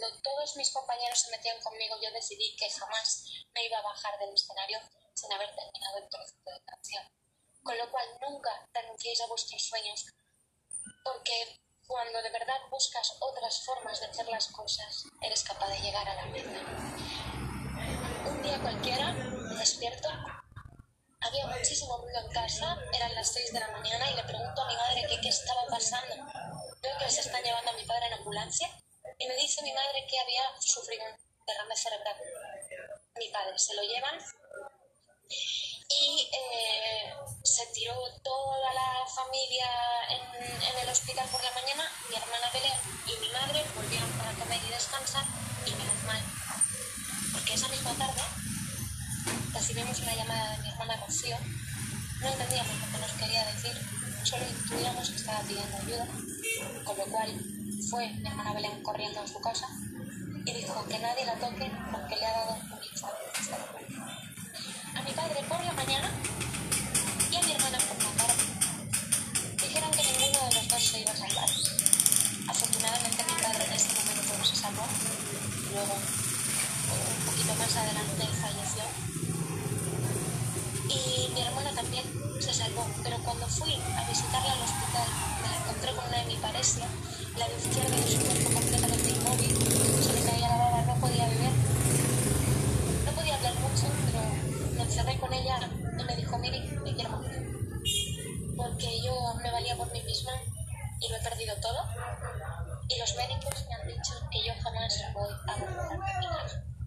cuando todos mis compañeros se metían conmigo, yo decidí que jamás me iba a bajar del escenario sin haber terminado el trocito de canción. Con lo cual, nunca renunciéis a vuestros sueños, porque cuando de verdad buscas otras formas de hacer las cosas, eres capaz de llegar a la meta. Un día cualquiera, me despierto, había muchísimo ruido en casa, eran las 6 de la mañana y le pregunto a mi madre qué estaba pasando. Veo que se están llevando a mi padre en ambulancia y me dice mi madre que había sufrido un derrame cerebral. Mi padre se lo llevan y eh, se tiró toda la familia en, el hospital por la mañana. Mi hermana Belén y mi madre volvieron para comer y descansar y menos mal, porque esa misma tarde recibimos una llamada de mi hermana Rocío. No entendíamos lo que nos quería decir, solo intuíamos que estaba pidiendo ayuda, con lo cual fue mi hermana Belén corriendo a su casa y dijo que nadie la toque porque le ha dado un infarto A mi padre por la mañana y a mi hermana por la tarde. Dijeron que ninguno de los dos se iba a salvar. Afortunadamente mi padre en ese momento se salvó. Luego, un poquito más adelante, falleció. Y mi hermana también se salvó, pero cuando fui a visitarla al hospital me la encontré con una hemiparesia la luz izquierda de su cuerpo completamente inmóvil, se le caía la baba, no podía beber. No podía hablar mucho, pero me encerré con ella y me dijo, Miri, me quiero morir. Porque yo me valía por mí misma y lo he perdido todo. Y los médicos me han dicho que yo jamás voy a volver a caminar.